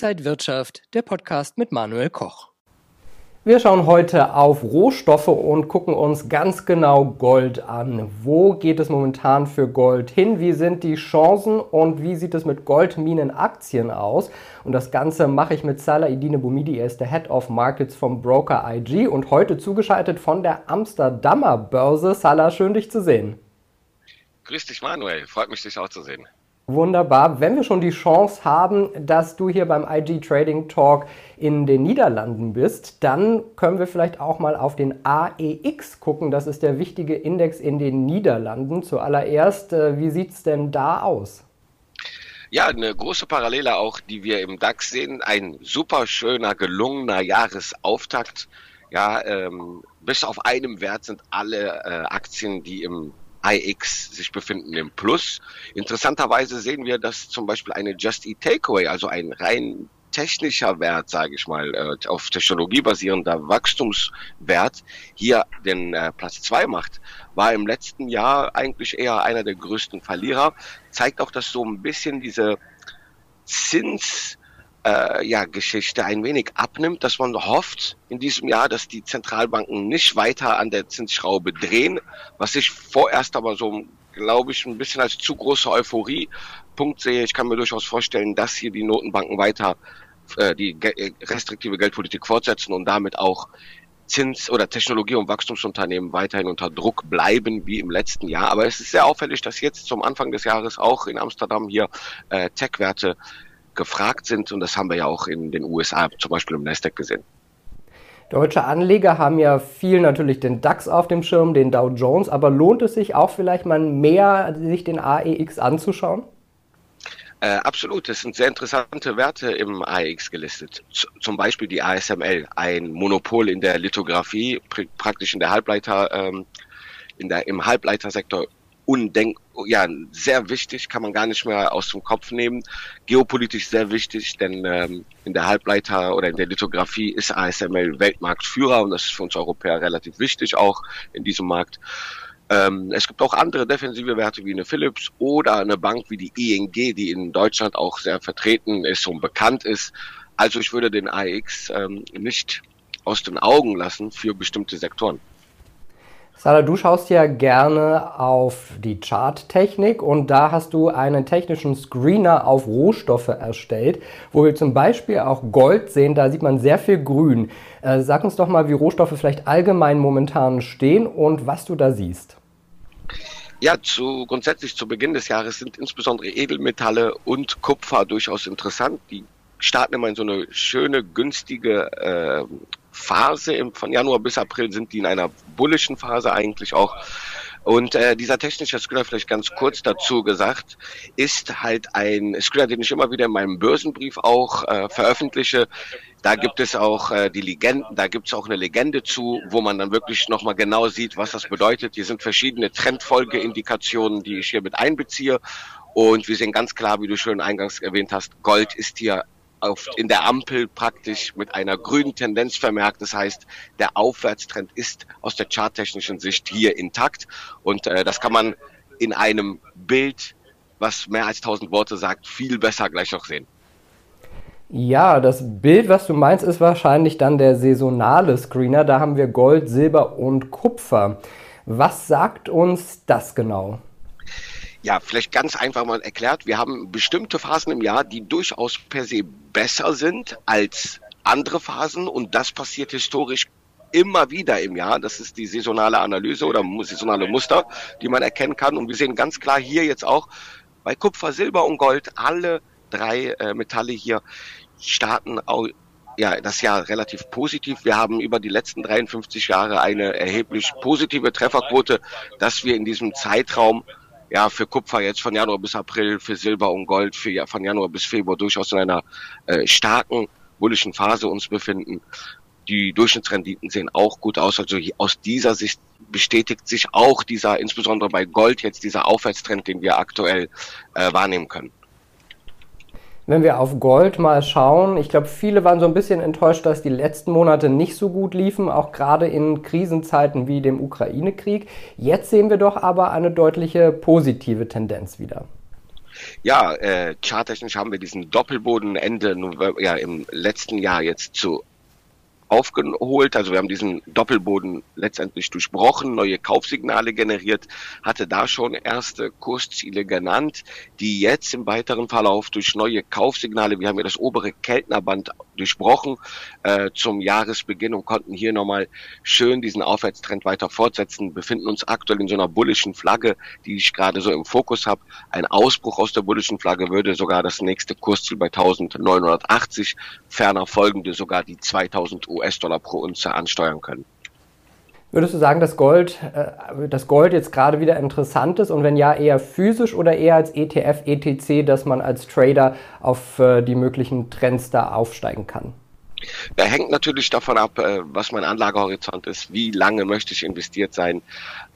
Inside Wirtschaft, der Podcast mit Manuel Koch. Wir schauen heute auf Rohstoffe und gucken uns ganz genau Gold an. Wo geht es momentan für Gold hin? Wie sind die Chancen und wie sieht es mit Goldminenaktien aus? Und das Ganze mache ich mit Salah Idine Bumidi. Er ist der Head of Markets vom Broker IG und heute zugeschaltet von der Amsterdamer Börse. Salah, schön dich zu sehen. Grüß dich, Manuel. Freut mich, dich auch zu sehen. Wunderbar. Wenn wir schon die Chance haben, dass du hier beim IG Trading Talk in den Niederlanden bist, dann können wir vielleicht auch mal auf den AEX gucken. Das ist der wichtige Index in den Niederlanden. Zuallererst, äh, wie sieht es denn da aus? Ja, eine große Parallele auch, die wir im DAX sehen. Ein super schöner, gelungener Jahresauftakt. Ja, ähm, bis auf einem Wert sind alle äh, Aktien, die im iX sich befinden im Plus. Interessanterweise sehen wir, dass zum Beispiel eine Just Eat Takeaway, also ein rein technischer Wert, sage ich mal, äh, auf Technologie basierender Wachstumswert hier den äh, Platz zwei macht, war im letzten Jahr eigentlich eher einer der größten Verlierer. Zeigt auch, dass so ein bisschen diese Zins äh, ja, Geschichte ein wenig abnimmt, dass man hofft in diesem Jahr, dass die Zentralbanken nicht weiter an der Zinsschraube drehen, was ich vorerst aber so, glaube ich, ein bisschen als zu große Euphorie-Punkt sehe. Ich kann mir durchaus vorstellen, dass hier die Notenbanken weiter äh, die ge restriktive Geldpolitik fortsetzen und damit auch Zins- oder Technologie- und Wachstumsunternehmen weiterhin unter Druck bleiben wie im letzten Jahr. Aber es ist sehr auffällig, dass jetzt zum Anfang des Jahres auch in Amsterdam hier äh, Tech-Werte gefragt sind und das haben wir ja auch in den USA, zum Beispiel im Nasdaq gesehen. Deutsche Anleger haben ja viel natürlich den DAX auf dem Schirm, den Dow Jones, aber lohnt es sich auch vielleicht mal mehr, sich den AEX anzuschauen? Äh, absolut, es sind sehr interessante Werte im AEX gelistet. Z zum Beispiel die ASML, ein Monopol in der Lithografie, pr praktisch in der Halbleiter, ähm, in der, im Halbleitersektor undenk, ja, sehr wichtig, kann man gar nicht mehr aus dem Kopf nehmen. Geopolitisch sehr wichtig, denn ähm, in der Halbleiter oder in der Lithografie ist ASML Weltmarktführer und das ist für uns Europäer relativ wichtig auch in diesem Markt. Ähm, es gibt auch andere defensive Werte wie eine Philips oder eine Bank wie die ING, die in Deutschland auch sehr vertreten ist und bekannt ist. Also ich würde den AX ähm, nicht aus den Augen lassen für bestimmte Sektoren. Sarah, du schaust ja gerne auf die Charttechnik und da hast du einen technischen Screener auf Rohstoffe erstellt, wo wir zum Beispiel auch Gold sehen, da sieht man sehr viel Grün. Äh, sag uns doch mal, wie Rohstoffe vielleicht allgemein momentan stehen und was du da siehst. Ja, zu, grundsätzlich zu Beginn des Jahres sind insbesondere Edelmetalle und Kupfer durchaus interessant. Die starten immer in so eine schöne, günstige äh, Phase. Von Januar bis April sind die in einer bullischen Phase eigentlich auch. Und äh, dieser technische Screener, vielleicht ganz kurz dazu gesagt, ist halt ein Screener, den ich immer wieder in meinem Börsenbrief auch äh, veröffentliche. Da gibt es auch äh, die Legenden, da gibt es auch eine Legende zu, wo man dann wirklich nochmal genau sieht, was das bedeutet. Hier sind verschiedene Trendfolgeindikationen, die ich hier mit einbeziehe. Und wir sehen ganz klar, wie du schön eingangs erwähnt hast, Gold ist hier auf, in der Ampel praktisch mit einer grünen Tendenz vermerkt. Das heißt, der Aufwärtstrend ist aus der charttechnischen Sicht hier intakt und äh, das kann man in einem Bild, was mehr als 1000 Worte sagt, viel besser gleich auch sehen. Ja, das Bild, was du meinst, ist wahrscheinlich dann der saisonale Screener. Da haben wir Gold, Silber und Kupfer. Was sagt uns das genau? Ja, vielleicht ganz einfach mal erklärt, wir haben bestimmte Phasen im Jahr, die durchaus per se besser sind als andere Phasen und das passiert historisch immer wieder im Jahr. Das ist die saisonale Analyse oder saisonale Muster, die man erkennen kann. Und wir sehen ganz klar hier jetzt auch bei Kupfer, Silber und Gold, alle drei äh, Metalle hier starten ja, das Jahr relativ positiv. Wir haben über die letzten 53 Jahre eine erheblich positive Trefferquote, dass wir in diesem Zeitraum ja, für Kupfer jetzt von Januar bis April, für Silber und Gold für, von Januar bis Februar durchaus in einer äh, starken bullischen Phase uns befinden. Die Durchschnittsrenditen sehen auch gut aus. Also aus dieser Sicht bestätigt sich auch dieser, insbesondere bei Gold jetzt dieser Aufwärtstrend, den wir aktuell äh, wahrnehmen können. Wenn wir auf Gold mal schauen, ich glaube, viele waren so ein bisschen enttäuscht, dass die letzten Monate nicht so gut liefen, auch gerade in Krisenzeiten wie dem Ukraine-Krieg. Jetzt sehen wir doch aber eine deutliche positive Tendenz wieder. Ja, äh, charttechnisch haben wir diesen Doppelboden Ende November, ja, im letzten Jahr jetzt zu aufgeholt. Also wir haben diesen Doppelboden letztendlich durchbrochen, neue Kaufsignale generiert, hatte da schon erste Kursziele genannt, die jetzt im weiteren Verlauf durch neue Kaufsignale, wir haben ja das obere Keltnerband durchbrochen äh, zum Jahresbeginn und konnten hier nochmal schön diesen Aufwärtstrend weiter fortsetzen, befinden uns aktuell in so einer bullischen Flagge, die ich gerade so im Fokus habe. Ein Ausbruch aus der bullischen Flagge würde sogar das nächste Kursziel bei 1980, ferner folgende sogar die 2000 US-Dollar pro Unze ansteuern können. Würdest du sagen, dass Gold, äh, dass Gold jetzt gerade wieder interessant ist und wenn ja, eher physisch oder eher als ETF, ETC, dass man als Trader auf äh, die möglichen Trends da aufsteigen kann? Da hängt natürlich davon ab, äh, was mein Anlagehorizont ist, wie lange möchte ich investiert sein.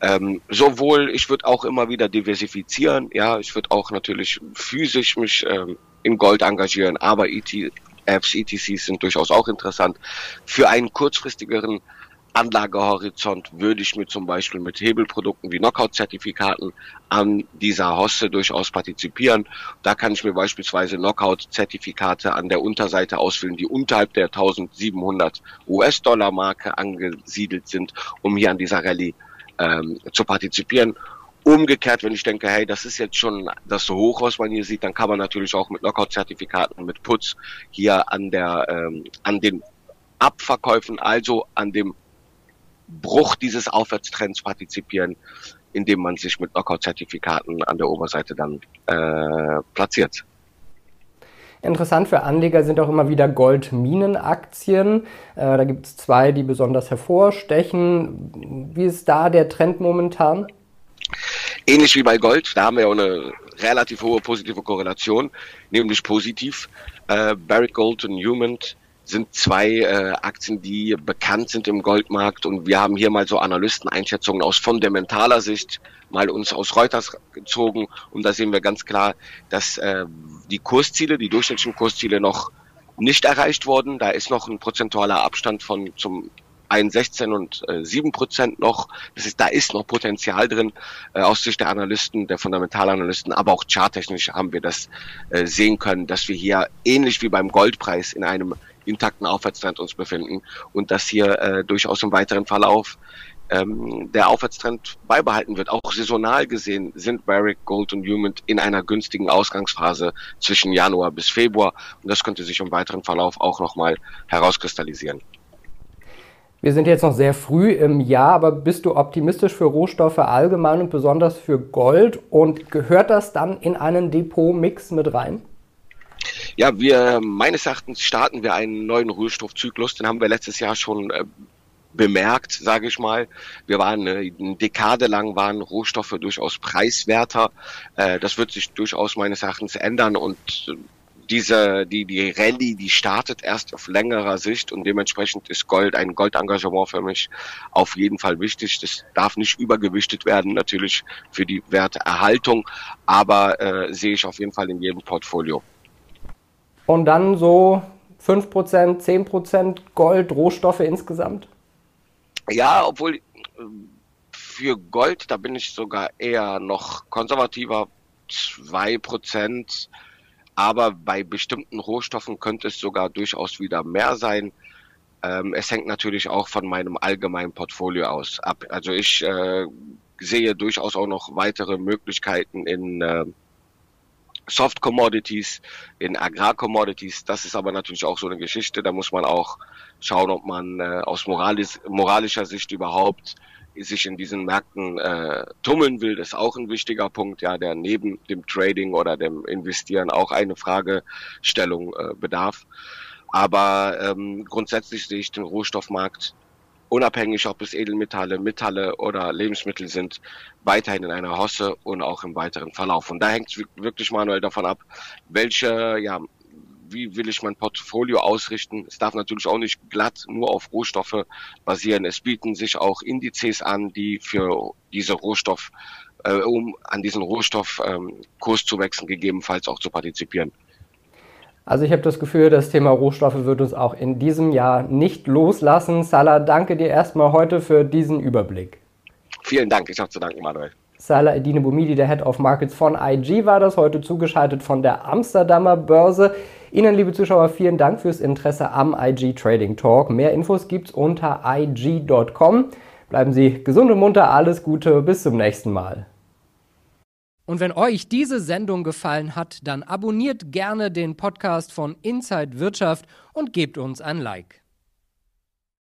Ähm, sowohl, ich würde auch immer wieder diversifizieren, ja, ich würde auch natürlich physisch mich ähm, in Gold engagieren, aber ETFs, ETCs sind durchaus auch interessant. Für einen kurzfristigeren Anlagehorizont würde ich mir zum Beispiel mit Hebelprodukten wie Knockout-Zertifikaten an dieser Hosse durchaus partizipieren. Da kann ich mir beispielsweise Knockout-Zertifikate an der Unterseite ausfüllen, die unterhalb der 1700 US-Dollar-Marke angesiedelt sind, um hier an dieser Rallye ähm, zu partizipieren. Umgekehrt, wenn ich denke, hey, das ist jetzt schon das Hoch, was man hier sieht, dann kann man natürlich auch mit Knockout-Zertifikaten, mit Putz hier an der, ähm, an den Abverkäufen, also an dem Bruch dieses Aufwärtstrends partizipieren, indem man sich mit Knockout-Zertifikaten an der Oberseite dann äh, platziert. Interessant für Anleger sind auch immer wieder Goldminenaktien. Äh, da gibt es zwei, die besonders hervorstechen. Wie ist da der Trend momentan? Ähnlich wie bei Gold, da haben wir ja eine relativ hohe positive Korrelation, nämlich positiv. Äh, Barrick Gold und Newman sind zwei äh, Aktien, die bekannt sind im Goldmarkt und wir haben hier mal so Analysteneinschätzungen aus fundamentaler Sicht mal uns aus Reuters gezogen und da sehen wir ganz klar, dass äh, die Kursziele, die durchschnittlichen Kursziele noch nicht erreicht wurden. Da ist noch ein prozentualer Abstand von zum 1,16 und äh, 7 Prozent noch. Das ist, da ist noch Potenzial drin äh, aus Sicht der Analysten, der Fundamentalanalysten, aber auch charttechnisch haben wir das äh, sehen können, dass wir hier ähnlich wie beim Goldpreis in einem intakten Aufwärtstrend uns befinden und dass hier äh, durchaus im weiteren Verlauf ähm, der Aufwärtstrend beibehalten wird. Auch saisonal gesehen sind Barrick, Gold und Human in einer günstigen Ausgangsphase zwischen Januar bis Februar und das könnte sich im weiteren Verlauf auch nochmal herauskristallisieren. Wir sind jetzt noch sehr früh im Jahr, aber bist du optimistisch für Rohstoffe allgemein und besonders für Gold? Und gehört das dann in einen Depot-Mix mit rein? Ja, wir meines Erachtens starten wir einen neuen Rohstoffzyklus. Den haben wir letztes Jahr schon äh, bemerkt, sage ich mal. Wir waren äh, eine Dekade lang waren Rohstoffe durchaus preiswerter. Äh, das wird sich durchaus meines Erachtens ändern und äh, diese, die, die Rallye, die startet erst auf längerer Sicht und dementsprechend ist Gold, ein Goldengagement für mich auf jeden Fall wichtig. Das darf nicht übergewichtet werden, natürlich für die Werterhaltung, aber äh, sehe ich auf jeden Fall in jedem Portfolio. Und dann so 5%, 10% Gold, Rohstoffe insgesamt? Ja, obwohl äh, für Gold, da bin ich sogar eher noch konservativer, 2%. Aber bei bestimmten Rohstoffen könnte es sogar durchaus wieder mehr sein. Ähm, es hängt natürlich auch von meinem allgemeinen Portfolio aus ab. Also ich äh, sehe durchaus auch noch weitere Möglichkeiten in äh, Soft Commodities, in Agrar Commodities. Das ist aber natürlich auch so eine Geschichte. Da muss man auch schauen, ob man äh, aus moralis moralischer Sicht überhaupt sich in diesen Märkten äh, tummeln will. Ist auch ein wichtiger Punkt, ja, der neben dem Trading oder dem Investieren auch eine Fragestellung äh, bedarf. Aber ähm, grundsätzlich sehe ich den Rohstoffmarkt unabhängig ob es Edelmetalle, Metalle oder Lebensmittel sind, weiterhin in einer Hosse und auch im weiteren Verlauf. Und da hängt es wirklich manuell davon ab, welche, ja, wie will ich mein Portfolio ausrichten. Es darf natürlich auch nicht glatt nur auf Rohstoffe basieren. Es bieten sich auch Indizes an, die für diese Rohstoff, äh, um an diesen Rohstoffkurs ähm, zu wechseln, gegebenenfalls auch zu partizipieren. Also ich habe das Gefühl, das Thema Rohstoffe wird uns auch in diesem Jahr nicht loslassen. Salah, danke dir erstmal heute für diesen Überblick. Vielen Dank, ich habe zu danken, Manuel. Salah Edine Boumidi, der Head of Markets von IG, war das heute zugeschaltet von der Amsterdamer Börse. Ihnen, liebe Zuschauer, vielen Dank fürs Interesse am IG Trading Talk. Mehr Infos gibt's unter IG.com. Bleiben Sie gesund und munter, alles Gute, bis zum nächsten Mal. Und wenn euch diese Sendung gefallen hat, dann abonniert gerne den Podcast von Inside Wirtschaft und gebt uns ein Like.